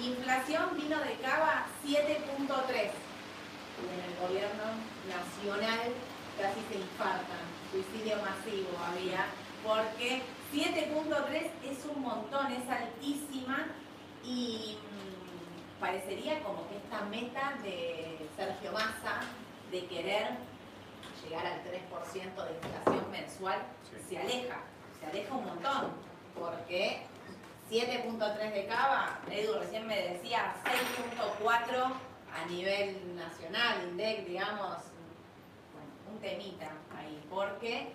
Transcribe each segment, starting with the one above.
Inflación vino de Cava 7.3 y en el gobierno nacional casi se infartan, suicidio masivo había, porque 7.3 es un montón, es altísima y mm, parecería como que esta meta de Sergio Massa de querer llegar al 3% de inflación mensual Sí. se aleja, se aleja un montón, porque 7.3 de Cava, Edu recién me decía 6.4 a nivel nacional, INDEC, digamos, bueno, un temita ahí, porque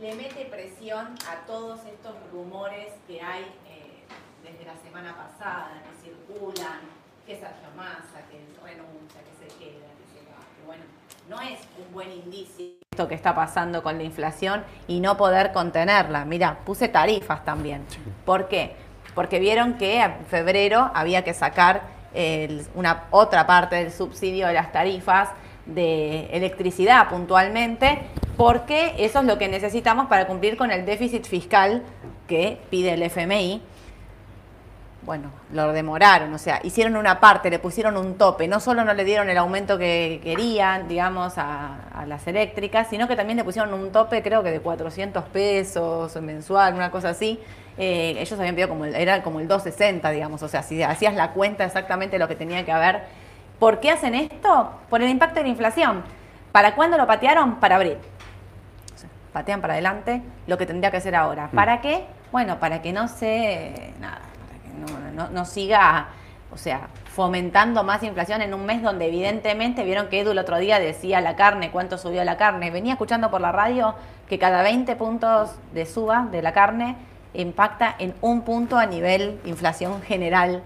le mete presión a todos estos rumores que hay eh, desde la semana pasada, que circulan, que Sergio Massa, que renuncia, que se queda, que se va. Que bueno, no es un buen indicio esto que está pasando con la inflación y no poder contenerla. Mira, puse tarifas también. ¿Por qué? Porque vieron que en febrero había que sacar el- una otra parte del subsidio de las tarifas de electricidad puntualmente, porque eso es lo que necesitamos para cumplir con el déficit fiscal que pide el FMI. Bueno, lo demoraron, o sea, hicieron una parte, le pusieron un tope, no solo no le dieron el aumento que querían, digamos, a, a las eléctricas, sino que también le pusieron un tope, creo que de 400 pesos mensual, una cosa así. Eh, ellos habían pedido como el, era como el 260, digamos, o sea, si hacías la cuenta exactamente lo que tenía que haber. ¿Por qué hacen esto? Por el impacto de la inflación. ¿Para cuándo lo patearon? Para abril. O sea, patean para adelante lo que tendría que hacer ahora. ¿Para qué? Bueno, para que no se. Nada, no, siga, o sea, fomentando más inflación en un mes donde evidentemente vieron que Edu el otro día decía la carne, cuánto subió la carne. Venía escuchando por la radio que cada 20 puntos de suba de la carne impacta en un punto a nivel inflación general.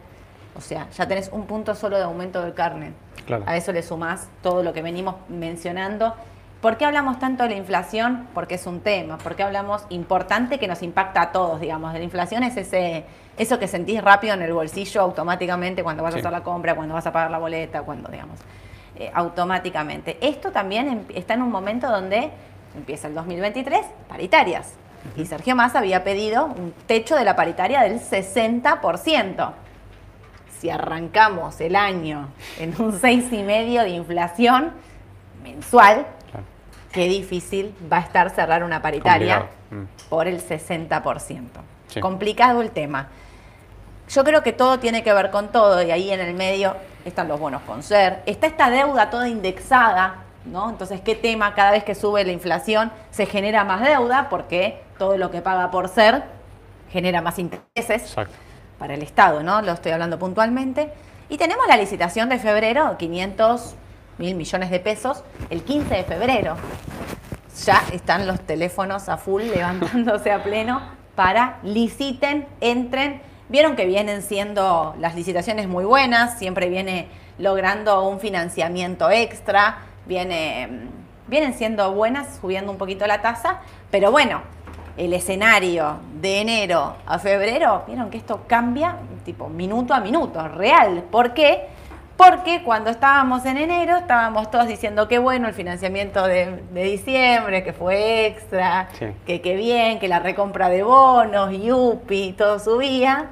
O sea, ya tenés un punto solo de aumento de carne. Claro. A eso le sumás todo lo que venimos mencionando. ¿Por qué hablamos tanto de la inflación? Porque es un tema. ¿Por qué hablamos importante que nos impacta a todos, digamos? La inflación es ese, eso que sentís rápido en el bolsillo automáticamente cuando vas a hacer la compra, cuando vas a pagar la boleta, cuando, digamos, eh, automáticamente. Esto también em- está en un momento donde empieza el 2023, paritarias. Y Sergio Massa había pedido un techo de la paritaria del 60% si arrancamos el año en un 6,5 de inflación mensual, Claro. qué difícil va a estar cerrar una paritaria Complicado. Mm. por el 60%. Sí. Complicado el tema. Yo creo que todo tiene que ver con todo y ahí en el medio están los bonos con ser, está esta deuda toda indexada, ¿no? Entonces, ¿qué tema? Cada vez que sube la inflación se genera más deuda porque todo lo que paga por ser genera más intereses Exacto. para el Estado, ¿no? Lo estoy hablando puntualmente. Y tenemos la licitación de febrero, 500 mil millones de pesos, el 15 de febrero. Ya están los teléfonos a full levantándose a pleno para liciten, entren. Vieron que vienen siendo las licitaciones muy buenas, siempre viene logrando un financiamiento extra, viene, mm, vienen siendo buenas, subiendo un poquito la tasa, pero bueno, el escenario de enero a febrero, vieron que esto cambia tipo minuto a minuto, real. ¿Por qué? Porque cuando estábamos en enero estábamos todos diciendo que bueno el financiamiento de, de diciembre, que fue extra, Sí. que qué bien, que la recompra de bonos, Yupi, todo subía.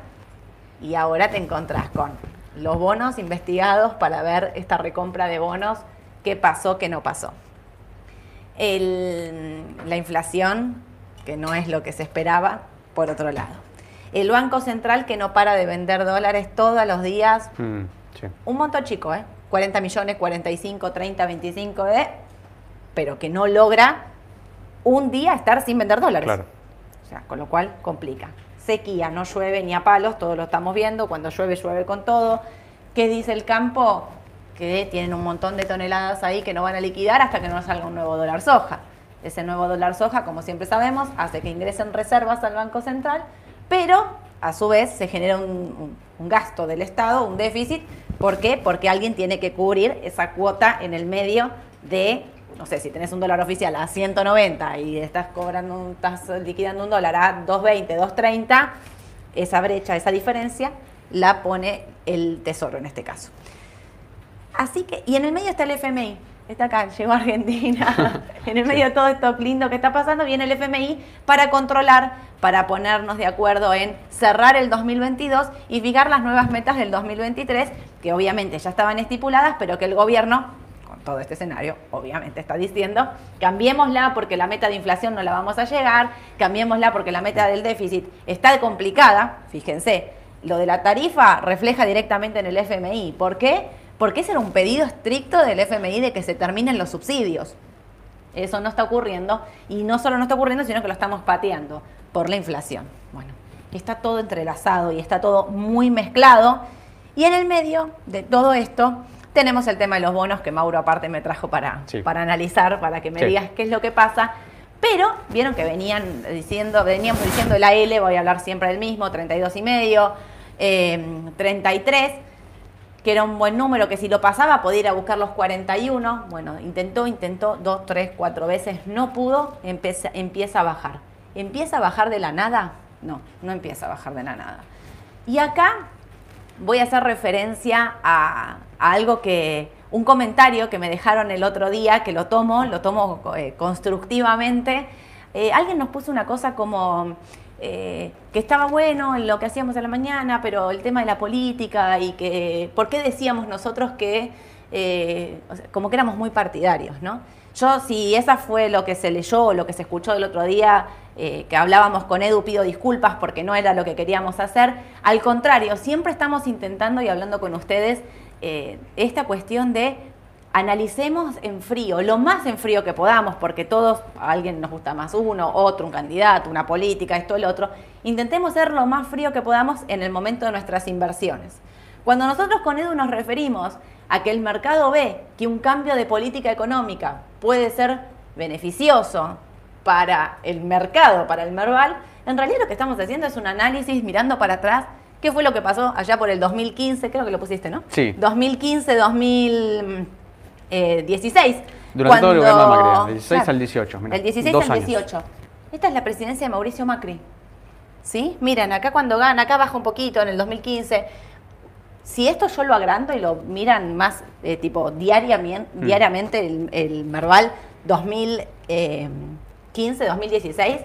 Y ahora te encontrás con los bonos investigados para ver esta recompra de bonos, qué pasó, qué no pasó. El- la inflación que no es lo que se esperaba, por otro lado. El Banco Central que no para de vender dólares todos los días, Mm, sí. un monto chico, ¿eh? 40 millones, 45, 30, 25, ¿eh? pero que no logra un día estar sin vender dólares. Claro. O sea, con lo cual complica. Sequía, no llueve ni a palos, todos lo estamos viendo, cuando llueve, llueve con todo. ¿Qué dice el campo? Que tienen un montón de toneladas ahí que no van a liquidar hasta que no salga un nuevo dólar soja. Ese nuevo dólar soja, como siempre sabemos, hace que ingresen reservas al Banco Central, pero a su vez se genera un, gasto del Estado, un déficit. ¿Por qué? Porque alguien tiene que cubrir esa cuota en el medio de, no sé, si tenés un dólar oficial a 190 y estás cobrando, estás liquidando un dólar a 220, 230, esa brecha, esa diferencia, la pone el Tesoro en este caso. Así que, y en el medio está el FMI. Está acá, llegó a Argentina. en el medio de todo esto lindo que está pasando, viene el FMI para controlar, para ponernos de acuerdo en cerrar el 2022 y fijar las nuevas metas del 2023, que obviamente ya estaban estipuladas, pero que el gobierno, todo este escenario, obviamente está diciendo, cambiémosla porque la meta de inflación no la vamos a llegar, cambiémosla porque la meta del déficit está complicada, fíjense, lo de la tarifa refleja directamente en el FMI. ¿Por qué? Porque ese era un pedido estricto del FMI de que se terminen los subsidios. Eso no está ocurriendo y no solo no está ocurriendo, sino que lo estamos pateando por la inflación. Bueno, está todo entrelazado y está todo muy mezclado. Y en el medio de todo esto tenemos el tema de los bonos que Mauro aparte me trajo para, Sí. para analizar, para que me Sí. digas qué es lo que pasa. Pero vieron que venían diciendo, veníamos diciendo la L, voy a hablar siempre del mismo, 32 y medio, eh, 33 que era un buen número, que si lo pasaba podía ir a buscar los 41. Bueno, intentó, intentó dos, tres, cuatro veces, no pudo, empieza, empieza a bajar. ¿Empieza a bajar de la nada? No, no empieza a bajar de la nada. Y acá voy a hacer referencia a, algo que, un comentario que me dejaron el otro día, que lo tomo, lo tomo eh, constructivamente. Eh, alguien nos puso una cosa como eh, que estaba bueno en lo que hacíamos a la mañana, pero el tema de la política y que, ¿por qué decíamos nosotros que, como que éramos muy partidarios, ¿no? Yo, si esa fue lo que se leyó o lo que se escuchó el otro día, eh, que hablábamos con Edu, pido disculpas porque no era lo que queríamos hacer. Al contrario, siempre estamos intentando y hablando con ustedes eh, esta cuestión de analicemos en frío, lo más en frío que podamos, porque todos, a alguien nos gusta más uno, otro, un candidato, una política, esto, el otro. Intentemos ser lo más frío que podamos en el momento de nuestras inversiones. Cuando nosotros con Edu nos referimos a que el mercado ve que un cambio de política económica puede ser beneficioso para el mercado, para el Merval, en realidad lo que estamos haciendo es un análisis mirando para atrás. ¿Qué fue lo que pasó allá por el 2015? Creo que lo pusiste, ¿no? Sí. 2015, 2016. Durante todo el gobierno de Macri, del 16 al 18, mira, el 16 dos al años. 18. Esta es la presidencia de Mauricio Macri. ¿Sí? Miren, acá cuando gana, acá baja un poquito en el 2015. Si esto yo lo agrando y lo miran más eh, tipo diariamente, Mm. diariamente el, el Merval 2015, 2016,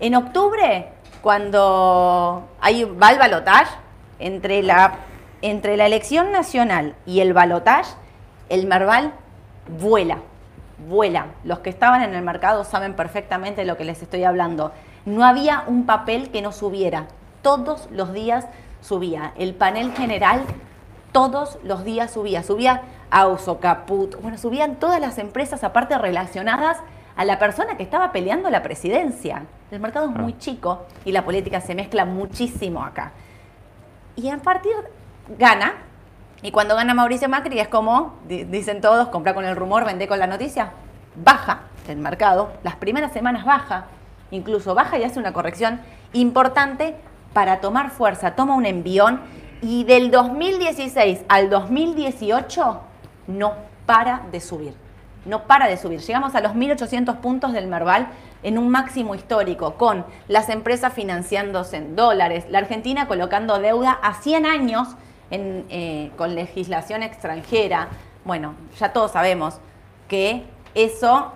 en octubre, cuando hay, va el balotage, entre la, entre la elección nacional y el balotage, el Merval vuela, vuela. Los que estaban en el mercado saben perfectamente de lo que les estoy hablando. No había un papel que no subiera. Todos los días subía. El panel general todos los días subía. Subía Auso, Caput, bueno, subían todas las empresas aparte relacionadas a la persona que estaba peleando la presidencia. El mercado es muy chico y la política se mezcla muchísimo acá. Y a partir gana, y cuando gana Mauricio Macri es como, di- dicen todos, compra con el rumor, vende con la noticia, baja el mercado, las primeras semanas baja, incluso baja y hace una corrección importante para tomar fuerza, toma un envión y del 2016 al 2018 no para de subir, no para de subir. Llegamos a los 1.800 puntos del Merval en un máximo histórico, con las empresas financiándose en dólares, la Argentina colocando deuda a 100 años eh, con legislación extranjera. Bueno, ya todos sabemos que eso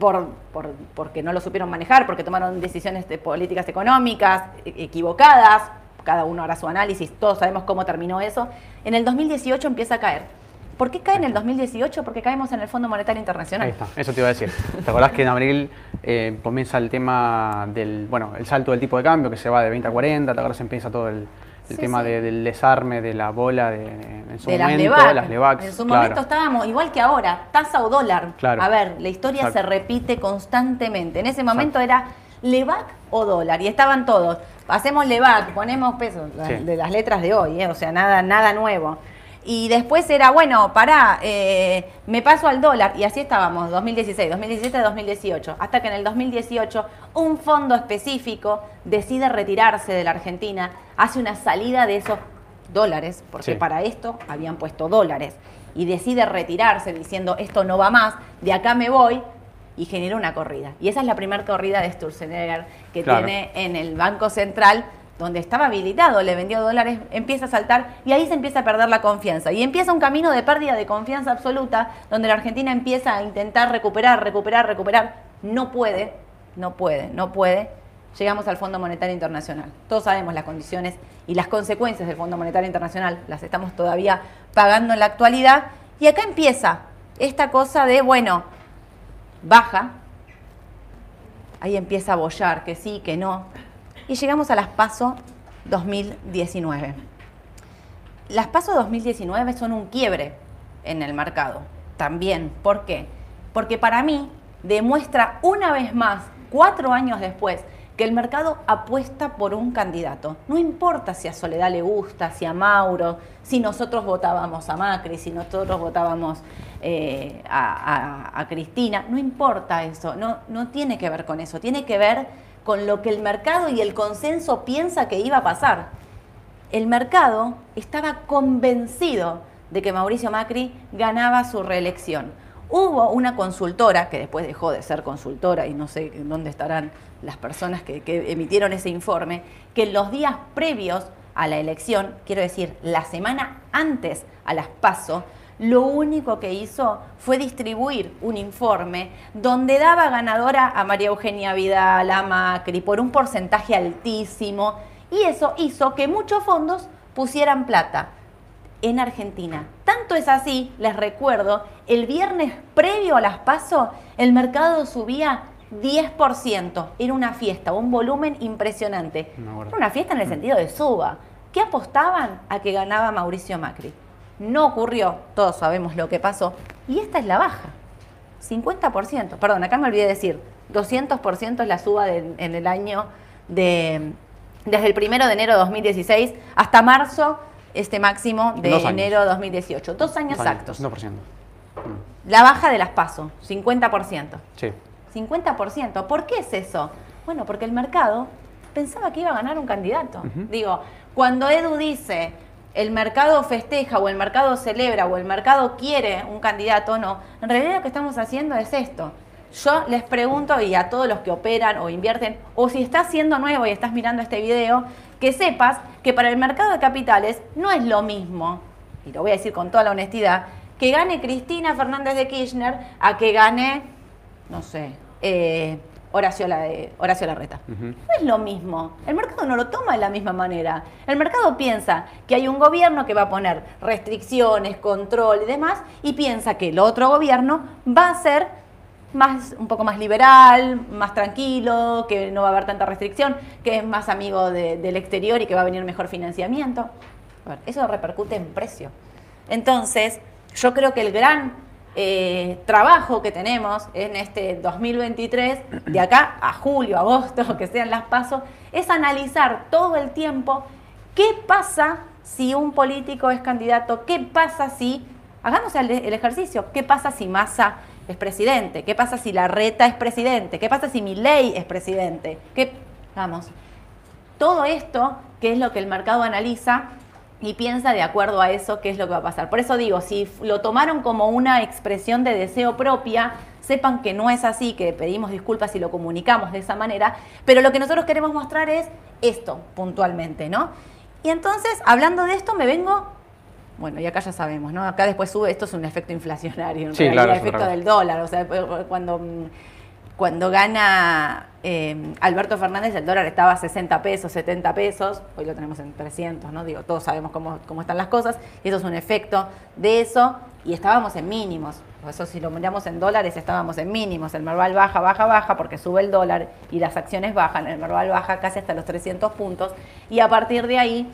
por, por- porque no lo supieron manejar, porque tomaron decisiones de políticas económicas equivocadas, cada uno hará su análisis, todos sabemos cómo terminó eso. En el 2018 empieza a caer. ¿Por qué cae en el 2018? Porque caemos en el Fondo Monetario Internacional. Ahí está, eso te iba a decir. ¿Te acordás que en abril eh, comienza el tema del, bueno, el salto del tipo de cambio que se va de 20 a 40, ¿te acordás? Empieza todo el, el Sí, tema sí. de- del desarme de la bola de, en su de las momento, LEVAC. las En su claro. momento estábamos igual que ahora, tasa o dólar. Claro. A ver, la historia Exacto. se repite constantemente. En ese momento era LEVAC o dólar y estaban todos. Hacemos LEVAC, ponemos pesos Sí. de las letras de hoy, ¿eh? o sea, nada, nada nuevo. Y después era, bueno, pará, eh, me paso al dólar. Y así estábamos, 2016, 2017, 2018. Hasta que en el 2018 un fondo específico decide retirarse de la Argentina, hace una salida de esos dólares, porque Sí. para esto habían puesto dólares, y decide retirarse diciendo esto no va más, de acá me voy, y genera una corrida. Y esa es la primera corrida de Sturzenegger que Claro. tiene en el Banco Central, donde estaba habilitado, le vendió dólares, empieza a saltar y ahí se empieza a perder la confianza. Y empieza un camino de pérdida de confianza absoluta, donde la Argentina empieza a intentar recuperar, recuperar, recuperar. No puede, no puede, no puede. Llegamos al Fondo Monetario Internacional. Todos sabemos las condiciones y las consecuencias del Fondo Monetario Internacional. Las estamos todavía pagando en la actualidad. Y acá empieza esta cosa de, bueno, baja, ahí empieza a bollar, que sí, que no. Y llegamos a las PASO 2019. Las PASO 2019 son un quiebre en el mercado. También. ¿Por qué? Porque para mí demuestra una vez más, cuatro años después, que el mercado apuesta por un candidato. No importa si a Soledad le gusta, si a Mauro, si nosotros votábamos a Macri, si nosotros votábamos eh, a, a- Cristina, no importa eso, no, no tiene que ver con eso, tiene que ver con lo que el mercado y el consenso piensa que iba a pasar el mercado estaba convencido de que Mauricio Macri ganaba su reelección. Hubo una consultora, que después dejó de ser consultora y no sé dónde estarán las personas que, que emitieron ese informe, que en los días previos a la elección, quiero decir, la semana antes a las PASO, lo único que hizo fue distribuir un informe donde daba ganadora a María Eugenia Vidal, a Macri, por un porcentaje altísimo, y eso hizo que muchos fondos pusieran plata en Argentina. Tanto es así, les recuerdo, el viernes previo a las PASO, el mercado subía 10%. Era una fiesta, un volumen impresionante. Era una fiesta en el sentido de suba. ¿Qué apostaban a que ganaba Mauricio Macri? No ocurrió, todos sabemos lo que pasó. Y esta es la baja. 50%. Perdón, acá me olvidé decir. 200% es la suba de- en el año de... Desde el primero de enero de 2016 hasta marzo, este máximo de enero de 2018. Dos años Dos años, exactos. 200%. Mm, La baja de las PASO, 50%. Sí. 50%. ¿Por qué es eso? Bueno, porque el mercado pensaba que iba a ganar un candidato. Digo, cuando Edu dice el mercado festeja o el mercado celebra o el mercado quiere un candidato, no. En realidad lo que estamos haciendo es esto. Yo les pregunto y a todos los que operan o invierten, o si estás siendo nuevo y estás mirando este video, que sepas que para el mercado de capitales no es lo mismo, y lo voy a decir con toda la honestidad, que gane Cristina Fernández de Kirchner a que gane, no sé, eh, Horacio, La- Horacio Larreta. No es lo mismo. El mercado no lo toma de la misma manera. El mercado piensa que hay un gobierno que va a poner restricciones, control y demás, y piensa que el otro gobierno va a ser más, un poco más liberal, más tranquilo, que no va a haber tanta restricción, que es más amigo de- del exterior y que va a venir mejor financiamiento. A ver, eso repercute en precio. Entonces, yo creo que el gran eh, trabajo que tenemos en este 2023, de acá a julio, agosto, que sean las pasos, es analizar todo el tiempo qué pasa si un político es candidato, qué pasa si, hagamos el, ejercicio, qué pasa si Massa es presidente, qué pasa si Larreta es presidente, qué pasa si Milei es presidente, qué, vamos, todo esto, que es lo que el mercado analiza y piensa de acuerdo a eso qué es lo que va a pasar. Por eso digo, si lo tomaron como una expresión de deseo propia, sepan que no es así, que pedimos disculpas si lo comunicamos de esa manera, pero lo que nosotros queremos mostrar es esto puntualmente, ¿no? Y entonces, hablando de esto, me vengo, bueno, y acá ya sabemos, ¿no? Acá después sube, esto es un efecto inflacionario, en Sí, realidad, claro, el efecto del dólar, o sea, cuando, cuando gana eh, Alberto Fernández el dólar estaba a 60 pesos, 70 pesos, hoy lo tenemos en 300, ¿no? Digo, todos sabemos cómo, cómo están las cosas, y eso es un efecto de eso, y estábamos en mínimos. Por eso si lo miramos en dólares estábamos en mínimos, el Merval baja, baja, baja, porque sube el dólar y las acciones bajan, el Merval baja casi hasta los 300 puntos, y a partir de ahí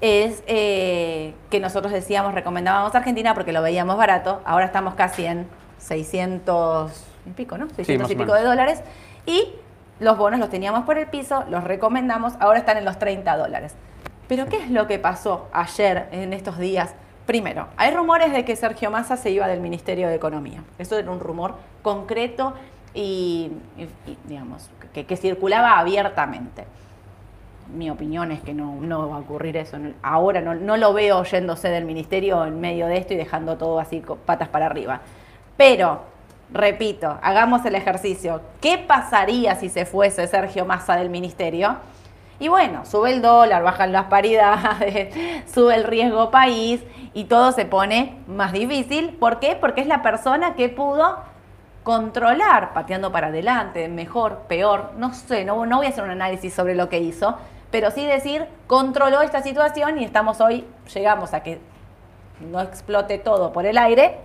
es eh, que nosotros decíamos, recomendábamos Argentina porque lo veíamos barato, ahora estamos casi en 600 y pico, ¿no? 600 más y pico de dólares, y los bonos los teníamos por el piso, los recomendamos, ahora están en los 30 dólares. Pero ¿qué es lo que pasó ayer, en estos días? Primero, hay rumores de que Sergio Massa se iba del Ministerio de Economía. Eso era un rumor concreto y, digamos, que, circulaba abiertamente. Mi opinión es que no, no va a ocurrir eso. Ahora no, no lo veo yéndose del ministerio en medio de esto y dejando todo así patas para arriba. Pero, repito, hagamos el ejercicio. ¿Qué pasaría si se fuese Sergio Massa del ministerio? Y bueno, sube el dólar, bajan las paridades, sube el riesgo país y todo se pone más difícil. ¿Por qué? Porque es la persona que pudo controlar, pateando para adelante, mejor, peor, no sé, no, voy a hacer un análisis sobre lo que hizo, pero sí decir, controló esta situación y estamos hoy, llegamos a que no explote todo por el aire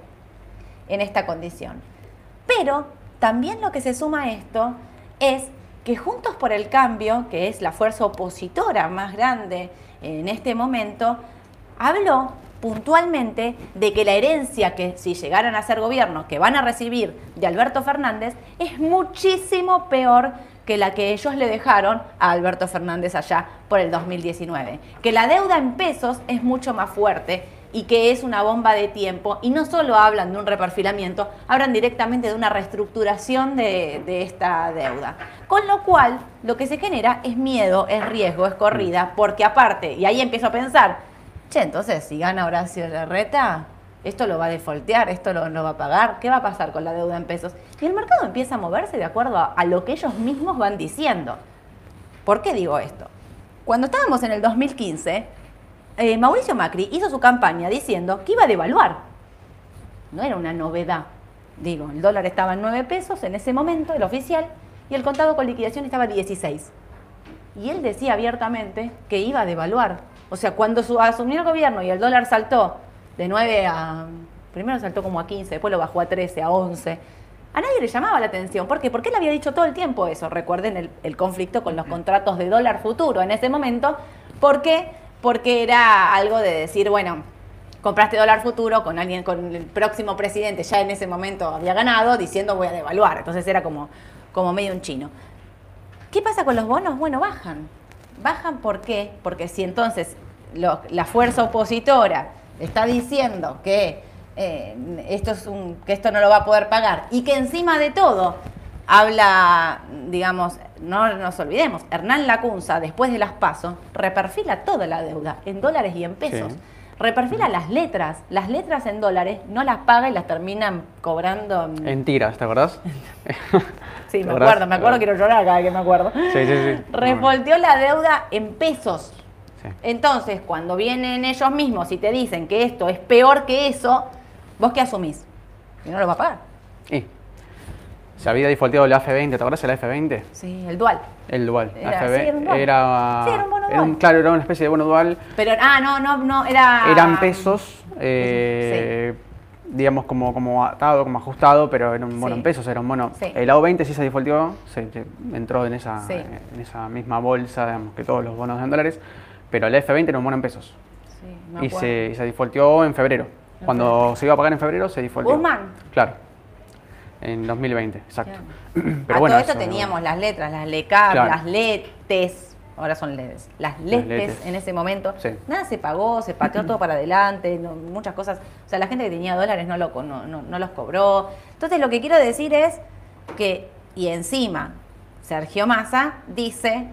en esta condición. Pero también lo que se suma a esto es que Juntos por el Cambio, que es la fuerza opositora más grande en este momento, habló puntualmente de que la herencia que si llegaran a ser gobierno que van a recibir de Alberto Fernández es muchísimo peor que la que ellos le dejaron a Alberto Fernández allá por el 2019. Que la deuda en pesos es mucho más fuerte y que es una bomba de tiempo. Y no solo hablan de un reperfilamiento, hablan directamente de una reestructuración de, de esta deuda. Con lo cual, lo que se genera es miedo, es riesgo, es corrida, porque aparte, y ahí empiezo a pensar, che, entonces si gana Horacio Larreta, esto lo va a defoltear, esto lo, lo va a pagar, ¿qué va a pasar con la deuda en pesos? Y el mercado empieza a moverse de acuerdo a, a lo que ellos mismos van diciendo. ¿Por qué digo esto? Cuando estábamos en el 2015, eh, Mauricio Macri hizo su campaña diciendo que iba a devaluar. No era una novedad. Digo, el dólar estaba en 9 pesos en ese momento, el oficial, y el contado con liquidación estaba a 16. Y él decía abiertamente que iba a devaluar. O sea, cuando su- asumió el gobierno y el dólar saltó de 9 a... Primero saltó como a 15, después lo bajó a 13, a 11. A nadie le llamaba la atención. ¿Por qué? Porque él había dicho todo el tiempo eso. Recuerden el, el conflicto con los contratos de dólar futuro en ese momento. ¿Por qué? Porque era algo de decir, bueno, compraste dólar futuro con alguien, con el próximo presidente, ya en ese momento había ganado, diciendo voy a devaluar. Entonces era como, como medio un chino. ¿Qué pasa con los bonos? Bueno, bajan. Bajan ¿por qué? Porque si entonces la fuerza opositora está diciendo que, eh, esto es un, que esto no lo va a poder pagar y que encima de todo habla, digamos, no nos olvidemos, Hernán Lacunza, después de las pasos, reperfila toda la deuda en dólares y en pesos. Sí. Reperfila las letras. Las letras en dólares no las paga y las terminan cobrando. en- En tiras, ¿te acordás? Sí, ¿Te me acordás? acuerdo, me acuerdo, quiero llorar cada vez que me acuerdo. Sí, sí, sí. Revolteó la deuda en pesos. Sí. Entonces, cuando vienen ellos mismos y te dicen que esto es peor que eso, ¿vos qué asumís? Que no lo va a pagar. Se había defaulteado el AF20, ¿te acuerdas el AF20? Sí, el dual. El dual. Era- AF20 sí, era un bono. era, Sí, era un bono era dual. claro, era una especie de bono dual. Pero, ah, no, no, no, era... Eran pesos, eh, digamos, como, como atado, como ajustado, pero era un bono en pesos, era un bono. Sí. El AO20 sí se defaulteó, se, se entró en esa, en esa misma bolsa, digamos, que todos los bonos en dólares, pero el F20 era un bono en pesos. Sí, me Y se, y se defaulteó en febrero. Cuando se iba a pagar en febrero, se defaulteó. Guzmán. Claro. En 2020, exacto. Claro. Pero a bueno, todo esto eso- teníamos las letras, las LECAP, Claro. las LETES, ahora son LEDES, las LETES letes. en ese momento. Sí. Nada se pagó, se pateó todo para adelante, no- muchas cosas. O sea, la gente que tenía dólares no, lo, co- no, no- no los cobró. Entonces, lo que quiero decir es que, y encima, Sergio Massa dice,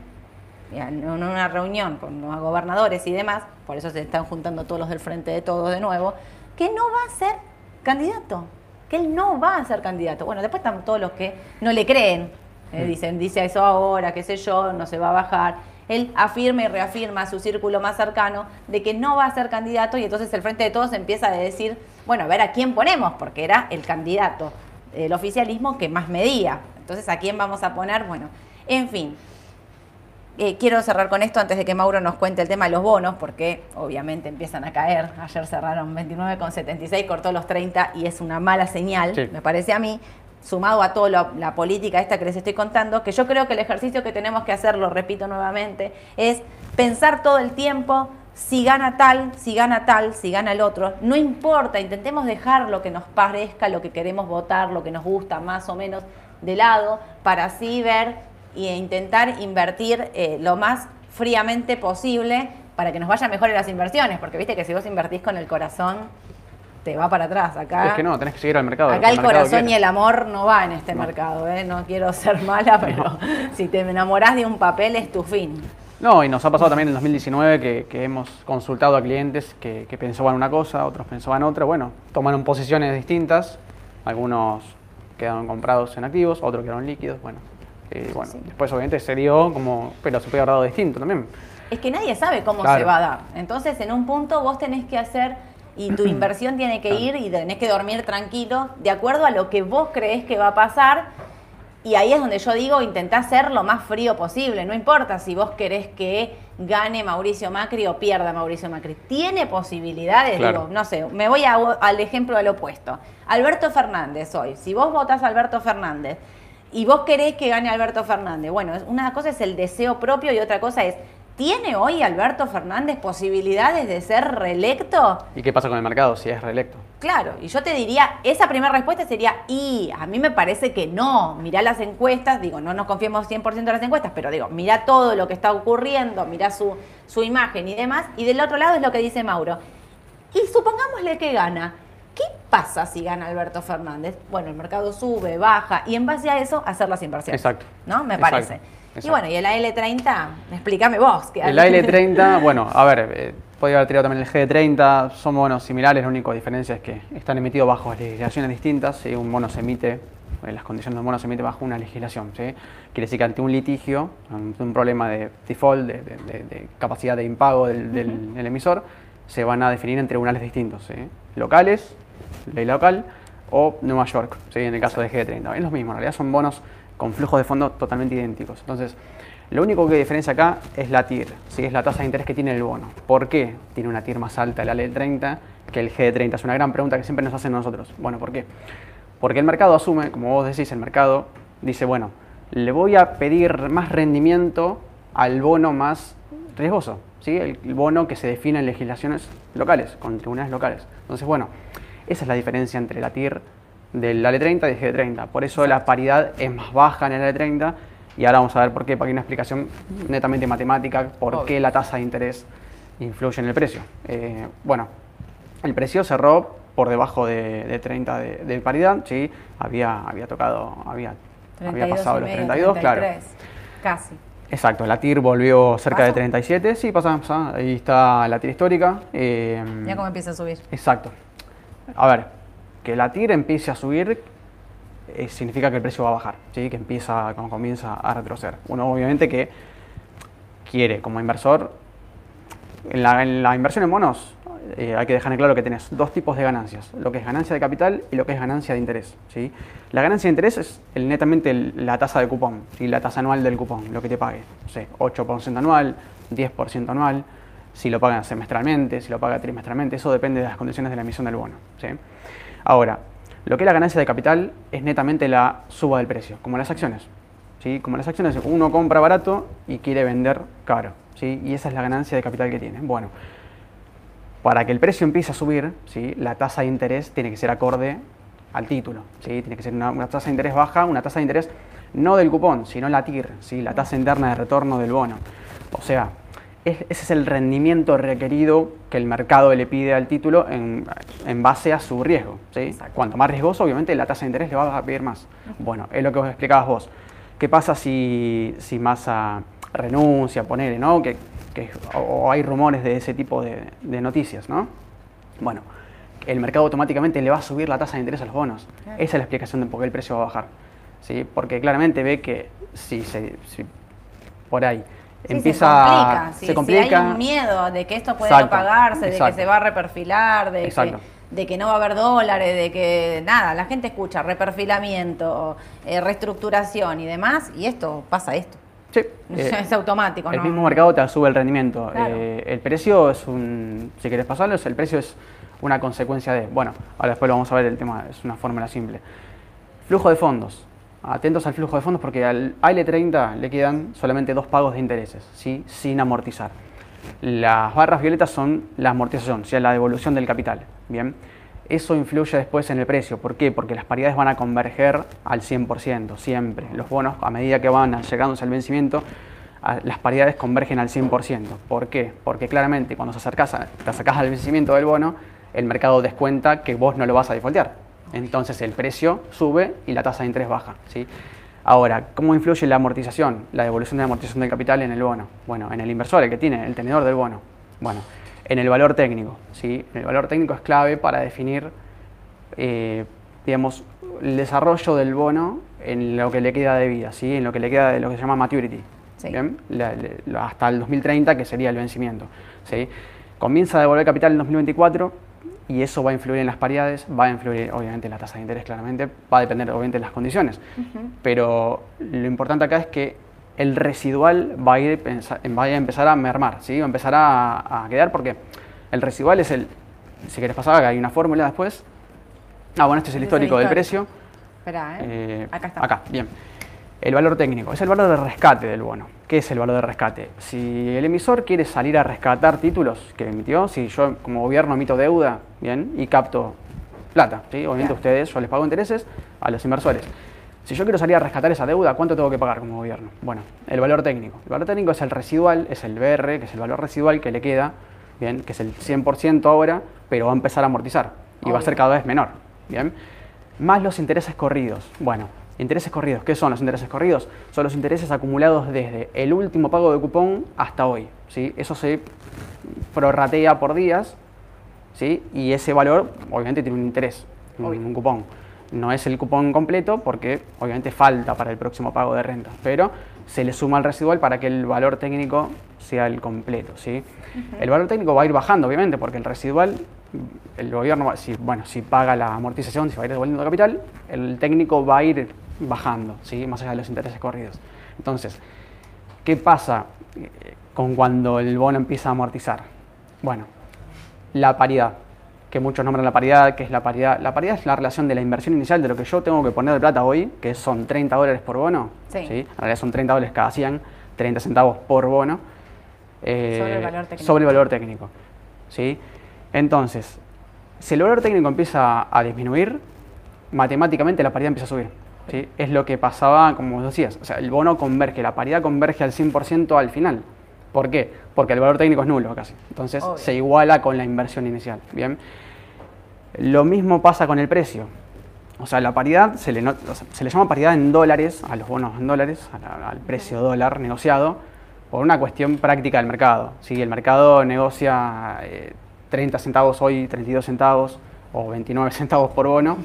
en una reunión con los gobernadores y demás, por eso se están juntando todos los del Frente de Todos de nuevo, que no va a ser candidato, que él no va a ser candidato. Bueno, después están todos los que no le creen, eh, dicen, dice eso ahora, qué sé yo, no se va a bajar. Él afirma y reafirma a su círculo más cercano de que no va a ser candidato y entonces el Frente de Todos empieza a decir, bueno, a ver a quién ponemos, porque era el candidato el oficialismo que más medía. Entonces, ¿a quién vamos a poner? Bueno, en fin. Eh, quiero cerrar con esto antes de que Mauro nos cuente el tema de los bonos, porque obviamente empiezan a caer. Ayer cerraron 29,76, cortó los 30 y es una mala señal, Sí. me parece a mí, sumado a toda la, la política esta que les estoy contando, que yo creo que el ejercicio que tenemos que hacer, lo repito nuevamente, es pensar todo el tiempo si gana tal, si gana tal, si gana el otro. No importa, intentemos dejar lo que nos parezca, lo que queremos votar, lo que nos gusta más o menos de lado, para así ver e intentar invertir eh, lo más fríamente posible para que nos vaya mejor en las inversiones, porque viste que si vos invertís con el corazón, te va para atrás. Acá, Es que no, tenés que seguir al mercado. acá el mercado corazón quiere. y el amor no va en este No. mercado, ¿eh? no quiero ser mala, pero si te enamorás de un papel es tu fin. No, y nos ha pasado también en 2019 que, que hemos consultado a clientes que, que pensaban una cosa, otros pensaban otra. Bueno, tomaron posiciones distintas. Algunos quedaron comprados en activos, otros quedaron líquidos. Bueno, eh, bueno después obviamente se dio como, pero se puede haber dado distinto también. Es que nadie sabe cómo Claro. se va a dar. Entonces, en un punto vos tenés que hacer y tu inversión tiene que ir y tenés que dormir tranquilo de acuerdo a lo que vos creés que va a pasar. Y ahí es donde yo digo, intentá ser lo más frío posible. No importa si vos querés que gane Mauricio Macri o pierda Mauricio Macri. Tiene posibilidades, Claro. digo, no sé, me voy a- al ejemplo del opuesto. Alberto Fernández hoy. Si vos votás a Alberto Fernández y vos querés que gane Alberto Fernández, bueno, una cosa es el deseo propio y otra cosa es, ¿tiene hoy Alberto Fernández posibilidades de ser reelecto? ¿Y qué pasa con el mercado si es reelecto? Claro, y yo te diría, esa primera respuesta sería, y a mí me parece que no, mirá las encuestas, digo, no nos confiemos 100% en las encuestas, pero digo, mirá todo lo que está ocurriendo, mirá su, su imagen y demás, y del otro lado es lo que dice Mauro. Y supongámosle que gana. ¿Qué pasa si gana Alberto Fernández? Bueno, el mercado sube, baja, y en base a eso hacer las inversiones. Exacto. ¿No? Me Exacto, parece. Y bueno, y el AL30, explícame vos. que- El AL30, bueno, a ver, eh, podría haber tirado también el G30, son bonos similares, la única diferencia es que están emitidos bajo legislaciones distintas, ¿sí? un bono se emite, eh, las condiciones de un bono se emite bajo una legislación, ¿sí? quiere decir que ante un litigio, ante un problema de default, de, de- de- de capacidad de impago del, del- del emisor, se van a definir en tribunales distintos, ¿sí? locales, ley local, o Nueva York, ¿sí? en el caso de G30. Es lo mismo, en realidad son bonos con flujos de fondo totalmente idénticos. Entonces, lo único que diferencia acá es la TIR, ¿sí? es la tasa de interés que tiene el bono. ¿Por qué tiene una TIR más alta el AL30 que el G30? Es una gran pregunta que siempre nos hacen nosotros. Bueno, ¿por qué? Porque el mercado asume, como vos decís, el mercado dice, bueno, le voy a pedir más rendimiento al bono más riesgoso, ¿sí? el bono que se define en legislaciones locales, con tribunales locales. Entonces, bueno, esa es la diferencia entre la TIR del AL30 y del G30. Por eso la paridad es más baja en el AL30 y ahora vamos a ver por qué, para que una explicación netamente matemática, por Obvio. qué la tasa de interés influye en el precio. Eh, bueno, el precio cerró por debajo de, de 30 de, de paridad, sí, había, había tocado, había, había 32 pasado los medio, 32, claro. 33, Casi. Exacto, la TIR volvió cerca de ¿Pasó? 37, sí, pasa, pasa, ahí está la TIR histórica. eh, Ya cómo empieza a subir. Exacto. A ver, que la TIR empiece a subir eh, significa que el precio va a bajar, ¿sí? que empieza, comienza a retroceder. Uno obviamente que quiere como inversor, en la, inversión en bonos eh, hay que dejar en claro que tenés dos tipos de ganancias, lo que es ganancia de capital y lo que es ganancia de interés. ¿sí? La ganancia de interés es netamente la tasa de cupón, ¿sí? la tasa anual del cupón, lo que te pague. No sé, 8% anual, 10% anual, si lo pagan semestralmente, si lo paga trimestralmente, eso depende de las condiciones de la emisión del bono. ¿sí? Ahora, lo que es la ganancia de capital es netamente la suba del precio, como las acciones. ¿sí? Como las acciones, uno compra barato y quiere vender caro. ¿sí? Y esa es la ganancia de capital que tiene. Bueno, para que el precio empiece a subir, ¿sí? la tasa de interés tiene que ser acorde al título. ¿sí? Tiene que ser una, tasa de interés baja, una tasa de interés no del cupón, sino la TIR, ¿sí? la tasa interna de retorno del bono. O sea, ese es el rendimiento requerido que el mercado le pide al título en, en base a su riesgo. ¿sí? Cuanto más riesgoso, obviamente la tasa de interés le va a pedir más. Bueno, es lo que vos explicabas vos. ¿Qué pasa si, si Massa renuncia, ponele, ¿no? Que, que- o, hay rumores de ese tipo de, de noticias, ¿no? Bueno, el mercado automáticamente le va a subir la tasa de interés a los bonos. Esa es la explicación de por qué el precio va a bajar. ¿sí? Porque claramente ve que si, se, si por ahí Sí, empieza se complica. Si, se si complica hay un miedo de que esto puede Exacto, no pagarse, de que se va a reperfilar, de que de que no va a haber dólares, de que nada, la gente escucha reperfilamiento, eh, reestructuración y demás, y esto pasa esto. Sí, eh, es automático, el ¿no? mismo mercado te sube el rendimiento. Claro. Eh, el precio es un, si quieres pasarlo, el precio es una consecuencia de, bueno, ahora después lo vamos a ver, el tema es una fórmula simple. Flujo de fondos. Atentos al flujo de fondos porque al AL30 le quedan solamente dos pagos de intereses, ¿sí? sin amortizar. Las barras violetas son la amortización, o sea, la devolución del capital. Bien, eso influye después en el precio. ¿Por qué? Porque las paridades van a converger al 100%, siempre. Los bonos, a medida que van llegándose al vencimiento, las paridades convergen al 100%. ¿Por qué? Porque claramente cuando se acercas a- te acercas al vencimiento del bono, el mercado descuenta que vos no lo vas a defaultear. Entonces el precio sube y la tasa de interés baja. ¿sí? Ahora, ¿cómo influye la amortización, la devolución de la amortización del capital en el bono? Bueno, en el inversor, el que tiene, el tenedor del bono. Bueno, en el valor técnico. ¿sí? El valor técnico es clave para definir, eh, digamos, el desarrollo del bono en lo que le queda de vida, ¿sí? en lo que le queda de lo que se llama maturity. Sí. ¿bien? La- la- hasta el 2030, que sería el vencimiento. ¿sí? Comienza a devolver capital en 2024 y eso va a influir en las paridades, va a influir obviamente en la tasa de interés claramente, va a depender obviamente de las condiciones. Pero lo importante acá es que el residual va a, ir, va a empezar a mermar, ¿sí? va a empezar a, a quedar porque el residual es el, si quieres pasar, acá hay una fórmula después. Ah, bueno, este es el es el histórico del histórico. precio. Espera, ¿eh? Eh, Acá está. Acá, bien. El valor técnico es el valor de rescate del bono. ¿Qué es el valor de rescate? Si el emisor quiere salir a rescatar títulos que emitió, si yo como gobierno emito deuda, bien, y capto plata, ¿sí? obviamente Claro. ustedes, yo les pago intereses a los inversores. Si yo quiero salir a rescatar esa deuda, ¿cuánto tengo que pagar como gobierno? Bueno, el valor técnico. El valor técnico es el residual, es el BR, que es el valor residual que le queda, bien, que es el 100% ahora, pero va a empezar a amortizar y va a ser cada vez menor, bien. Más los intereses corridos. Bueno, intereses corridos, ¿qué son los intereses corridos? Son los intereses acumulados desde el último pago de cupón hasta hoy, ¿sí? Eso se prorratea por días, ¿sí? Y ese valor obviamente tiene un interés, un, un cupón. No es el cupón completo porque obviamente falta para el próximo pago de renta, pero se le suma al residual para que el valor técnico sea el completo, ¿sí? El valor técnico va a ir bajando obviamente porque el residual el gobierno, si, bueno, si paga la amortización, si va a ir devolviendo capital, el técnico va a ir bajando, ¿sí? más allá de los intereses corridos. Entonces, ¿qué pasa eh, con cuando el bono empieza a amortizar? Bueno, la paridad, que muchos nombran la paridad, que es la paridad. La paridad es la relación de la inversión inicial de lo que yo tengo que poner de plata hoy, que son 30 dólares por bono. Sí. En realidad son 30 dólares cada 100, 30 centavos por bono. eh, Sobre el valor técnico. sobre el valor técnico. ¿sí? Entonces, si el valor técnico empieza a disminuir, matemáticamente la paridad empieza a subir. ¿Sí? Es lo que pasaba, como vos decías, o sea, el bono converge, la paridad converge al 100% al final. ¿Por qué? Porque el valor técnico es nulo casi. Entonces Obvio. se iguala con la inversión inicial. Bien. Lo mismo pasa con el precio. O sea, la paridad se le, no- o sea, se le llama paridad en dólares, a los bonos en dólares, la- al precio dólar negociado, por una cuestión práctica del mercado. Si el mercado negocia eh, 30 centavos hoy, 32 centavos o 29 centavos por bono,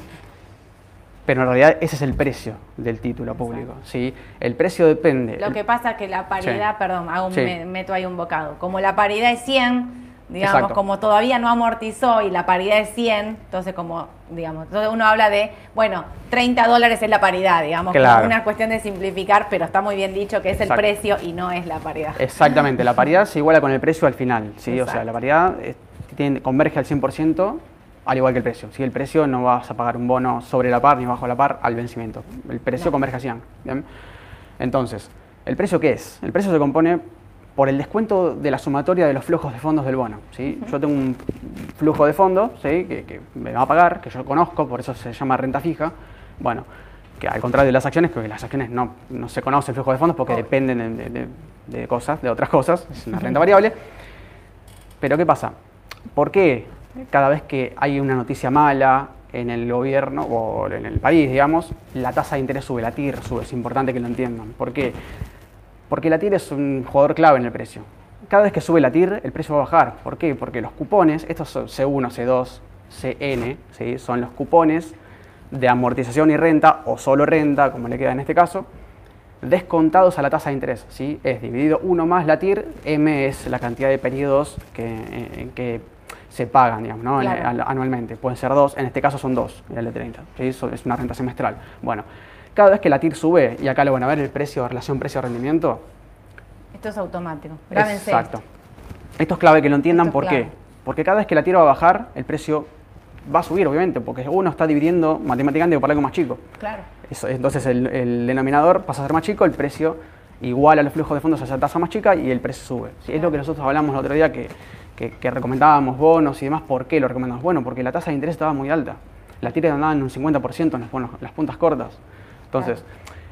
pero en realidad ese es el precio del título público. ¿sí? El precio depende. Lo que pasa es que la paridad, perdón, hago un- Sí. me- meto ahí un bocado. Como la paridad es 100, digamos, Exacto. como todavía no amortizó y la paridad es 100, entonces como, digamos, entonces uno habla de, bueno, 30 dólares es la paridad, digamos, como Claro. una cuestión de simplificar, pero está muy bien dicho que es el precio y no es la paridad. Exactamente, la paridad se iguala con el precio al final, ¿sí? O sea, la paridad eh, tiene- converge al 100% al igual que el precio. ¿sí? El precio no vas a pagar un bono sobre la par ni bajo la par al vencimiento. El precio No. converge a 100. ¿bien? Entonces, ¿el precio qué es? El precio se compone por el descuento de la sumatoria de los flujos de fondos del bono. ¿sí? Yo tengo un flujo de fondos ¿sí? que, que me va a pagar, que yo conozco, por eso se llama renta fija. Bueno, que al contrario de las acciones, porque las acciones no, no se conoce el flujo de fondos porque dependen de, de- de- de cosas, de otras cosas, es una renta variable. Pero ¿qué pasa? ¿Por qué cada vez que hay una noticia mala en el gobierno o en el país, digamos, la tasa de interés sube, la TIR sube? Es importante que lo entiendan. ¿Por qué? Porque la TIR es un jugador clave en el precio. Cada vez que sube la TIR, el precio va a bajar. ¿Por qué? Porque los cupones, estos son C1, C2, CN, ¿sí? son los cupones de amortización y renta, o solo renta, como le queda en este caso, descontados a la tasa de interés. ¿sí? Es dividido 1 más la TIR, M es la cantidad de periodos que, se pagan, digamos, ¿no? Claro. al- anualmente. Pueden ser dos, en este caso son dos, el de 30. ¿sí? Es una renta semestral. Bueno, cada vez que la TIR sube, y acá lo van a ver el precio, relación precio-rendimiento, Esto es automático. Grábense. Exacto. Esto es clave que lo entiendan. Es ¿Por qué? Porque cada vez que la tira va a bajar, el precio va a subir, obviamente, porque uno está dividiendo matemáticamente por algo más chico. Claro. Eso, entonces el, el denominador pasa a ser más chico, el precio igual a los flujos de fondos a esa tasa más chica y el precio sube. Sí, Es lo que nosotros hablamos el otro día que, que- que recomendábamos bonos y demás. ¿Por qué lo recomendamos? Bueno, porque la tasa de interés estaba muy alta. La tira andaba en un 50% en los bonos- las puntas cortas. Entonces,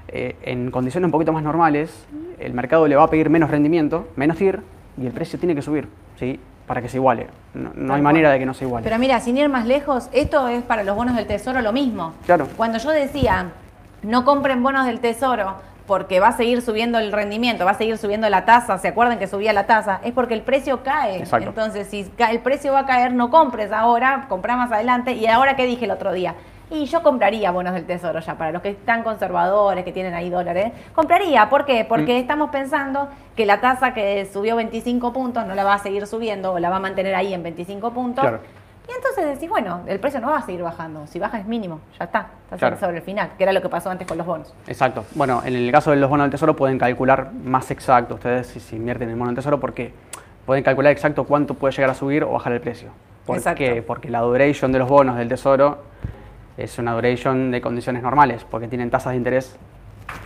eh, en condiciones un poquito más normales, el mercado le va a pedir menos rendimiento, menos TIR, y el precio tiene que subir, ¿sí? Para que se iguale. No, no hay manera de que no se iguale. Pero mira, sin ir más lejos, esto es para los bonos del tesoro lo mismo. Claro. Cuando yo decía, no compren bonos del tesoro porque va a seguir subiendo el rendimiento, va a seguir subiendo la tasa, ¿se acuerdan que subía la tasa? Es porque el precio cae. Exacto. Entonces, si el precio va a caer, no compres ahora, compra más adelante. Y ahora, ¿qué dije el otro día? Y yo compraría bonos del tesoro ya, para los que están conservadores, que tienen ahí dólares. Compraría, ¿por qué? Porque Mm. estamos pensando que la tasa que subió 25 puntos no la va a seguir subiendo o la va a mantener ahí en 25 puntos. Claro. Y entonces decís, bueno, el precio no va a seguir bajando. Si baja es mínimo, ya está. Está Claro. sobre el final, que era lo que pasó antes con los bonos. Exacto. Bueno, en el caso de los bonos del tesoro pueden calcular más exacto ustedes si, si invierten en bono del tesoro porque pueden calcular exacto cuánto puede llegar a subir o bajar el precio. ¿Por Exacto. qué? Porque la duration de los bonos del tesoro es una duration de condiciones normales porque tienen tasas de interés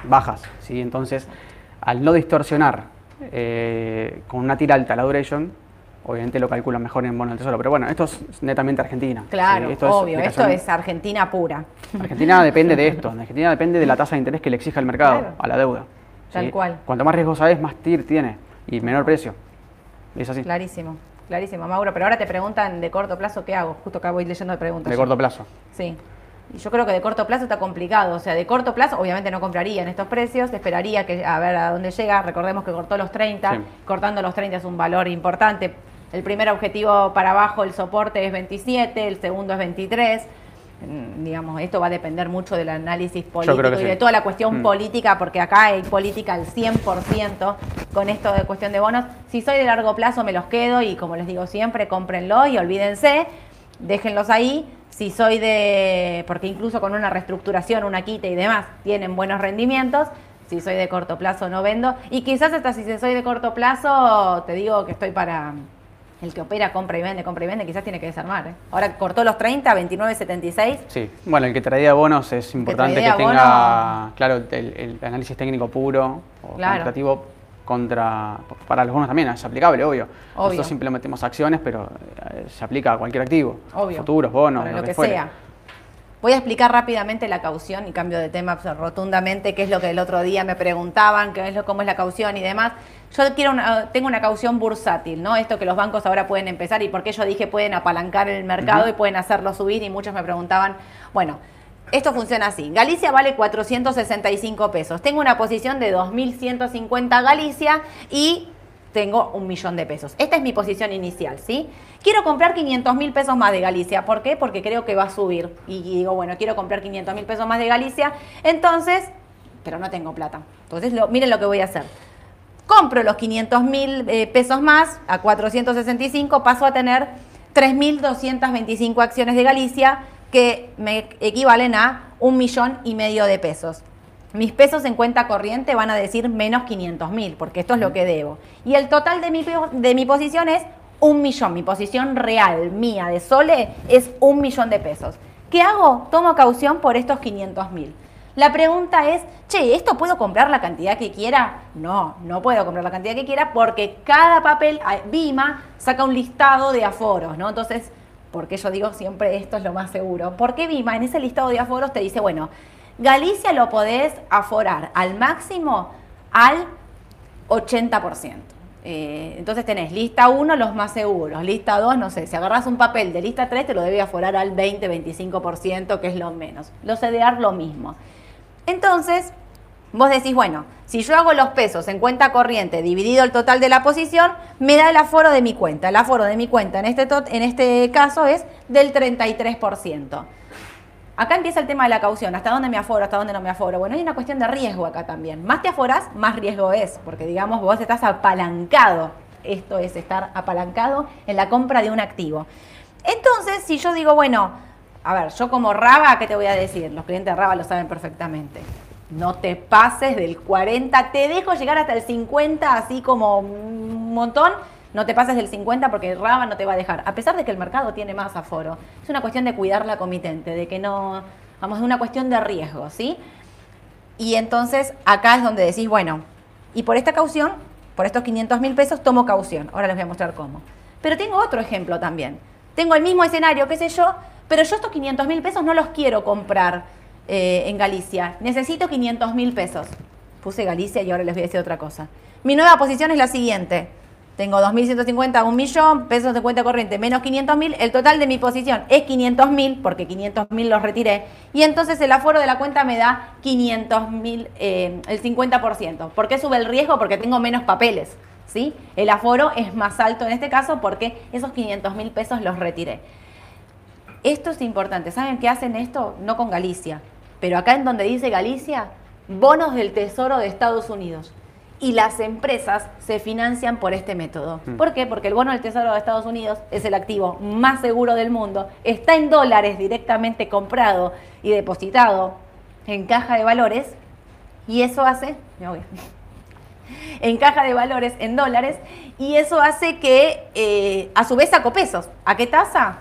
bajas. ¿sí? Entonces, al no distorsionar eh, con una tira alta la duration, obviamente lo calculan mejor en bono del tesoro. Pero bueno, esto es netamente Argentina. Claro, es obvio. Esto es Argentina pura. Argentina depende de esto. Argentina depende de la tasa de interés que le exija el mercado Claro. a la deuda. Tal cual. Cuanto más riesgosa es, más TIR tiene y menor precio. Es así. Clarísimo, clarísimo, Mauro. Pero ahora te preguntan de corto plazo, ¿qué hago? Justo acá voy leyendo de preguntas. De yo. corto plazo. Sí. Y yo creo que de corto plazo está complicado. O sea, de corto plazo, obviamente no compraría en estos precios, esperaría que a ver a dónde llega. Recordemos que cortó los 30. Sí. Cortando los 30 es un valor importante. El primer objetivo para abajo, el soporte es 27, el segundo es 23. Mm, Digamos, esto va a depender mucho del análisis político y sí. de toda la cuestión Mm. política, porque acá hay política al 100% con esto de cuestión de bonos. Si soy de largo plazo, me los quedo y como les digo siempre, cómprenlo y olvídense déjenlos ahí. Si soy de, porque incluso con una reestructuración, una quita y demás, tienen buenos rendimientos. Si soy de corto plazo, no vendo. Y quizás hasta si soy de corto plazo, te digo que estoy para el que opera, compra y vende, compra y vende, quizás tiene que desarmar. ¿eh? Ahora cortó los 30, 29.76. Sí. Bueno, el que traía bonos es importante que, tenga, claro, el, el análisis técnico puro o Claro. cuantitativo contra. Para los bonos también es aplicable, obvio. Obvio. Nosotros simplemente metemos acciones, pero eh, se aplica a cualquier activo. Obvio. Futuros, bonos, para lo que sea. Voy a explicar rápidamente la caución y cambio de tema rotundamente, que es lo que el otro día me preguntaban, qué es lo, cómo es la caución y demás. Yo quiero una- tengo una caución bursátil, ¿no? Esto que los bancos ahora pueden empezar y porque yo dije pueden apalancar el mercado y pueden hacerlo subir y muchos me preguntaban, bueno, esto funciona así. Galicia vale 465 pesos. Tengo una posición de 2.150 Galicia y tengo un millón de pesos. Esta es mi posición inicial, ¿sí? Quiero comprar 500 mil pesos más de Galicia. ¿Por qué? Porque creo que va a subir. Y, digo, bueno, quiero comprar 500 mil pesos más de Galicia. Entonces, pero no tengo plata. Entonces, lo- miren lo que voy a hacer. Compro los 500 mil eh, pesos más a 465, paso a tener 3.225 acciones de Galicia que me equivalen a un millón y medio de pesos. Mis pesos en cuenta corriente van a decir menos 500 mil, porque esto es lo que debo. Y el total de mi, de mi posición es un millón. Mi posición real mía de Sole es un millón de pesos. ¿Qué hago? Tomo caución por estos 500 mil. La pregunta es, che, ¿esto puedo comprar la cantidad que quiera? No, no puedo comprar la cantidad que quiera porque cada papel, Bima saca un listado de aforos, ¿no? Entonces, porque yo digo siempre esto es lo más seguro? Porque Bima en ese listado de aforos te dice, bueno, Galicia lo podés aforar al máximo al 80%. Eh, entonces tenés lista 1 los más seguros, lista 2, no sé, si agarras un papel de lista 3 te lo debe aforar al 20-25%, que es lo menos. Los CDR lo mismo. Entonces, vos decís, bueno, si yo hago los pesos en cuenta corriente dividido el total de la posición, me da el aforo de mi cuenta. El aforo de mi cuenta en este, en este caso es del 33%. Acá empieza el tema de la caución. ¿Hasta dónde me aforo? ¿Hasta dónde no me aforo? Bueno, hay una cuestión de riesgo acá también. Más te aforas, más riesgo es. Porque, digamos, vos estás apalancado Esto es estar apalancado en la compra de un activo. Entonces, si yo digo, bueno, a ver, yo como Raba, ¿qué te voy a decir? Los clientes de Raba lo saben perfectamente. No te pases del 40, te dejo llegar hasta el 50, así como un montón. No te pases del 50 porque Raba no te va a dejar. A pesar de que el mercado tiene más aforo. Es una cuestión de cuidar la comitente, de que no. Vamos, es una cuestión de riesgo, ¿sí? Y entonces acá es donde decís, bueno, y por esta caución, por estos 500 mil pesos, tomo caución. Ahora les voy a mostrar cómo. Pero tengo otro ejemplo también. Tengo el mismo escenario, qué sé yo, pero yo estos 500 mil pesos no los quiero comprar eh, en Galicia. Necesito 500 mil pesos. Puse Galicia y ahora les voy a decir otra cosa. Mi nueva posición es la siguiente. Tengo 2.150, un millón, pesos de cuenta corriente, menos 500 mil. El total de mi posición es 500 mil, porque 500 mil los retiré. Y entonces el aforo de la cuenta me da 500 mil, eh, el 50%. ¿Por qué sube el riesgo? Porque tengo menos papeles. ¿sí? El aforo es más alto en este caso porque esos 500 mil pesos los retiré. Esto es importante. ¿Saben qué hacen esto? No con Galicia, pero acá en donde dice Galicia, bonos del Tesoro de Estados Unidos. Y las empresas se financian por este método. Mm. ¿Por qué? Porque el bono del Tesoro de Estados Unidos es el activo más seguro del mundo, está en dólares directamente comprado y depositado en caja de valores, y eso hace, me voy, en caja de valores en dólares, y eso hace que eh, a su vez saco pesos. ¿A qué tasa?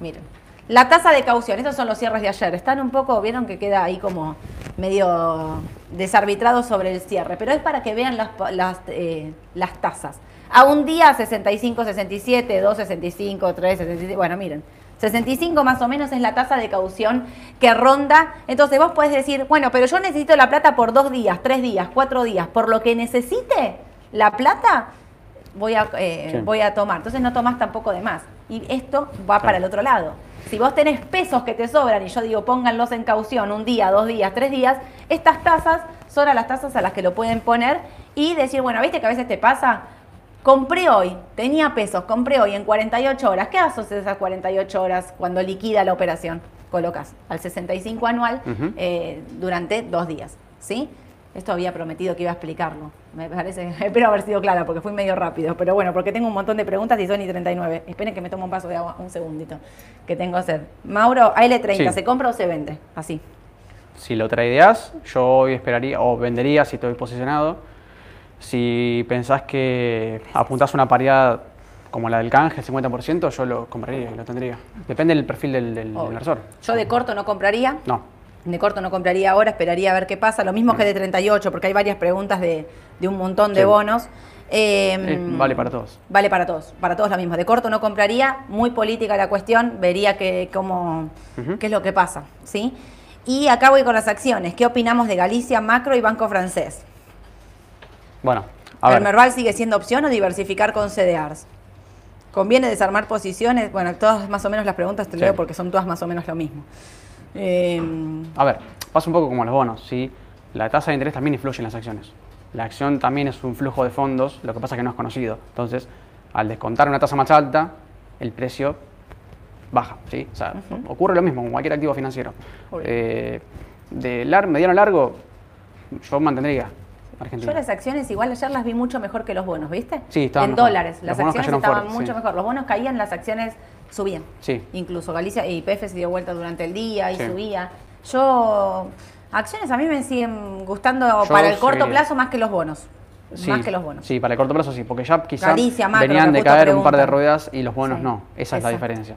Miren, la tasa de caución, estos son los cierres de ayer, están un poco, vieron que queda ahí como medio desarbitrado sobre el cierre, pero es para que vean las, las, eh, las tasas. A un día 65, 67, 2, 65, 3, 67, bueno, miren, 65 más o menos es la tasa de caución que ronda. Entonces vos podés decir, bueno, pero yo necesito la plata por dos días, tres días, cuatro días. Por lo que necesite la plata, voy a, eh, Sí. voy a tomar. Entonces no tomás tampoco de más. Y esto va para el otro lado. Si vos tenés pesos que te sobran y yo digo pónganlos en caución un día, dos días, tres días, estas tasas son a las tasas a las que lo pueden poner y decir, bueno, ¿viste que a veces te pasa? Compré hoy, tenía pesos, compré hoy en 48 horas. ¿Qué haces esas 48 horas cuando liquida la operación? Colocas al 65 anual eh, durante dos días, ¿sí? Esto había prometido que iba a explicarlo. Me parece, espero haber sido clara porque fui medio rápido, pero bueno, porque tengo un montón de preguntas y son y 39. Esperen que me tomo un vaso de agua, un segundito, que tengo sed. Mauro, AL30, Sí. ¿se compra o se vende? Así. Si lo tradeás, yo hoy esperaría, o vendería si estoy posicionado. Si pensás que apuntás una paridad como la del canje, el 50%, yo lo compraría lo tendría. Depende del perfil del, del inversor. Yo de corto no compraría. No. De corto no compraría ahora, esperaría a ver qué pasa. Lo mismo que de 38, porque hay varias preguntas de, de un montón de Sí. bonos. Eh, Eh, vale para todos. Vale para todos, para todos lo mismo. De corto no compraría, muy política la cuestión, vería que, cómo, qué es lo que pasa, ¿sí? Y acá voy con las acciones. ¿Qué opinamos de Galicia, Macro y Banco Francés? Bueno, a ¿El ver. Merval sigue siendo opción o diversificar con CDRs? ¿Conviene desarmar posiciones? Bueno, todas más o menos las preguntas te Sí. leo porque son todas más o menos lo mismo. Eh, A ver, pasa un poco como los bonos, ¿sí? La tasa de interés también influye en las acciones. La acción también es un flujo de fondos, lo que pasa es que no es conocido. Entonces, al descontar una tasa más alta, el precio baja, ¿sí? O sea, ocurre lo mismo con cualquier activo financiero. Eh, de lar mediano a largo, yo mantendría Argentina. Yo las acciones igual ayer las vi mucho mejor que los bonos, ¿viste? Sí, estaban En mejor. dólares. Las acciones estaban fuerte, mucho sí. mejor. Los bonos caían, las acciones subían. Sí. Incluso Galicia y IPF se dio vuelta durante el día y Sí. subía. Yo, acciones a mí me siguen gustando Yo para el corto plazo más que los bonos. Sí, más que los bonos. Sí, para el corto plazo sí, porque ya quizás venían de caer un par de ruedas y los bonos no. Esa es la diferencia.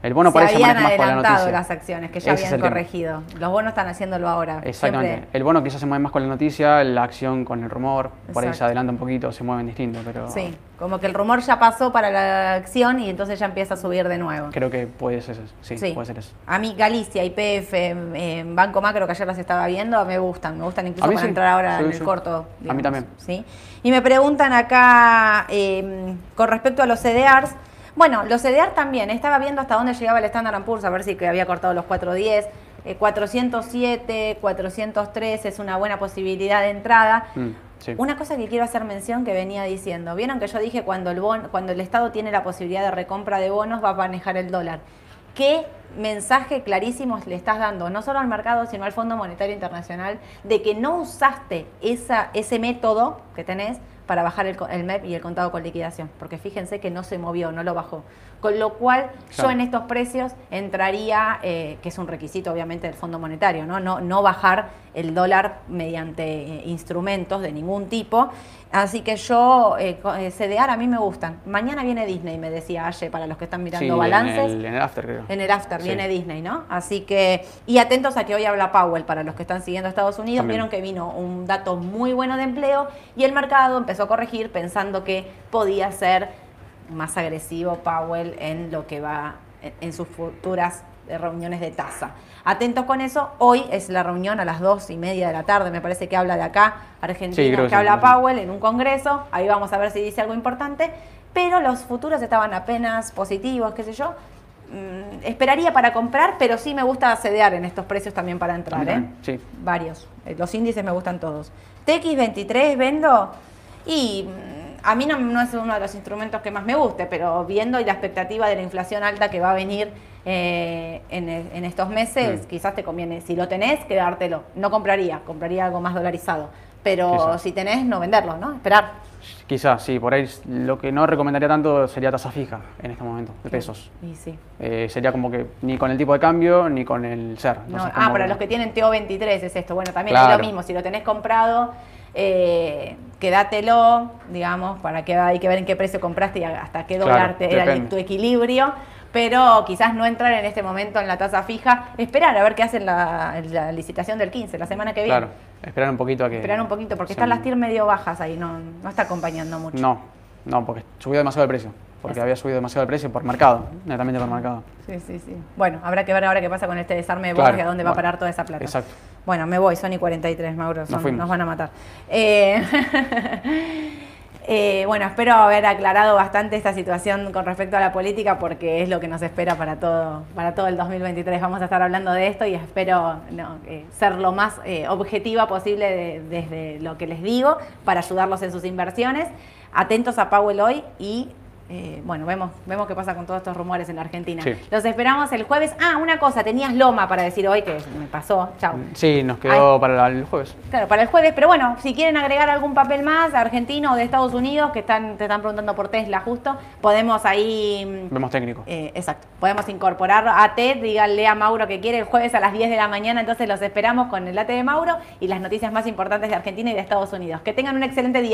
El bono se parece habían más por la adelantado noticia. las acciones, que ya Ese habían tema. corregido. Los bonos están haciéndolo ahora. Exactamente. Siempre- El bono quizás se mueve más con la noticia, la acción con el rumor, por ahí se Exacto. adelanta un poquito, se mueven distinto, pero Sí, como que el rumor ya pasó para la acción y entonces ya empieza a subir de nuevo. creo que puede ser eso. Sí, Sí. puede ser eso. A mí Galicia, IPF, eh, Banco Macro, que ayer las estaba viendo, me gustan. Me gustan incluso para sí. entrar ahora Sí, en el corto. A mí digamos, también. ¿sí? Y me preguntan acá eh, con respecto a los CDRs. Bueno, los CDR también. Estaba viendo hasta dónde llegaba el Standard Poor's, a ver si que había cortado los 410. Eh, 407, 403 es una buena posibilidad de entrada. Mm, sí. Una cosa que quiero hacer mención que venía diciendo, vieron que yo dije cuando el bon- cuando el Estado tiene la posibilidad de recompra de bonos va a manejar el dólar. ¿Qué mensaje clarísimo le estás dando, no solo al mercado, sino al Fondo Monetario Internacional, de que no usaste esa, ese método que tenés para bajar el, el MEP y el contado con liquidación, porque fíjense que no se movió, no lo bajó. Con lo cual, yo en estos precios entraría, eh, que es un requisito obviamente del Fondo Monetario, ¿no? No, no bajar el dólar mediante eh, instrumentos de ningún tipo. Así que yo, eh, co- eh, CDR a mí me gustan. Mañana viene Disney, me decía Aye, para los que están mirando Sí, balances. En el, en el after, creo. En el after Sí. viene Disney, ¿no? Así que, y atentos a que hoy habla Powell para los que están siguiendo a Estados Unidos. También. Vieron que vino un dato muy bueno de empleo y el mercado empezó a corregir pensando que podía ser más agresivo Powell en lo que va en, sus futuras eh, reuniones de tasa. Atentos con eso, hoy es la reunión a las dos y media de la tarde, me parece que habla de acá, Argentina, Sí, que sí, habla sí. Powell en un congreso, ahí vamos a ver si dice algo importante, pero los futuros estaban apenas positivos, qué sé yo. Mm, esperaría para comprar, pero sí me gusta sedear en estos precios también para entrar, ¿eh? Sí. Varios. Eh, Los índices me gustan todos. TX23 vendo y mm, a mí no, no es uno de los instrumentos que más me guste, pero viendo y la expectativa de la inflación alta que va a venir eh, en, e- en estos meses, Mm. quizás te conviene, si lo tenés, quedártelo. No compraría, compraría algo más dolarizado. Pero Quizás. si tenés, no venderlo, ¿no? Esperar. Quizás, sí, por ahí lo que no recomendaría tanto sería tasa fija en este momento, de pesos. Y sí. Eh, sería como que ni con el tipo de cambio ni con el SER. No, ah, para que- los que tienen TO23 es esto. Bueno, también es Claro. lo mismo. Si lo tenés comprado, eh, quédatelo, digamos, para que hay que ver en qué precio compraste y hasta qué Claro, dólar te era tu equilibrio. Pero quizás no entrar en este momento en la tasa fija, esperar a ver qué hacen la, la licitación del 15, la semana que viene. Claro, esperar un poquito a que... Esperar un poquito, porque están las TIR medio bajas ahí, no, no está acompañando mucho. No, no, porque subió demasiado el precio. Porque había subido demasiado el precio por mercado, netamente por mercado. Sí, sí, sí. Bueno, habrá que ver ahora qué pasa con este desarme de Claro, y a dónde va a parar toda esa plata. exacto. Bueno, me voy, Sony 43, Mauro, son- nos, fuimos. van a matar. Eh, eh, bueno, espero haber aclarado bastante esta situación con respecto a la política porque es lo que nos espera para todo, para todo el 2023. Vamos a estar hablando de esto y espero eh, ser lo más eh, objetiva posible de- desde lo que les digo para ayudarlos en sus inversiones. Atentos a Powell hoy y eh, bueno, vemos, vemos qué pasa con todos estos rumores en la Argentina. Sí. Los esperamos el jueves. Ah, una cosa, tenías Loma para decir hoy que me pasó. Chao. Sí, nos quedó para el jueves. Claro, para el jueves, pero bueno, si quieren agregar algún papel más, argentino o de Estados Unidos, que están, te están preguntando por Tesla justo, podemos ahí... mm, Vemos técnico. eh, exacto, podemos incorporar a Ted, díganle a Mauro que quiere el jueves a las 10 de la mañana, entonces los esperamos con el late de Mauro y las noticias más importantes de Argentina y de Estados Unidos. Que tengan un excelente día.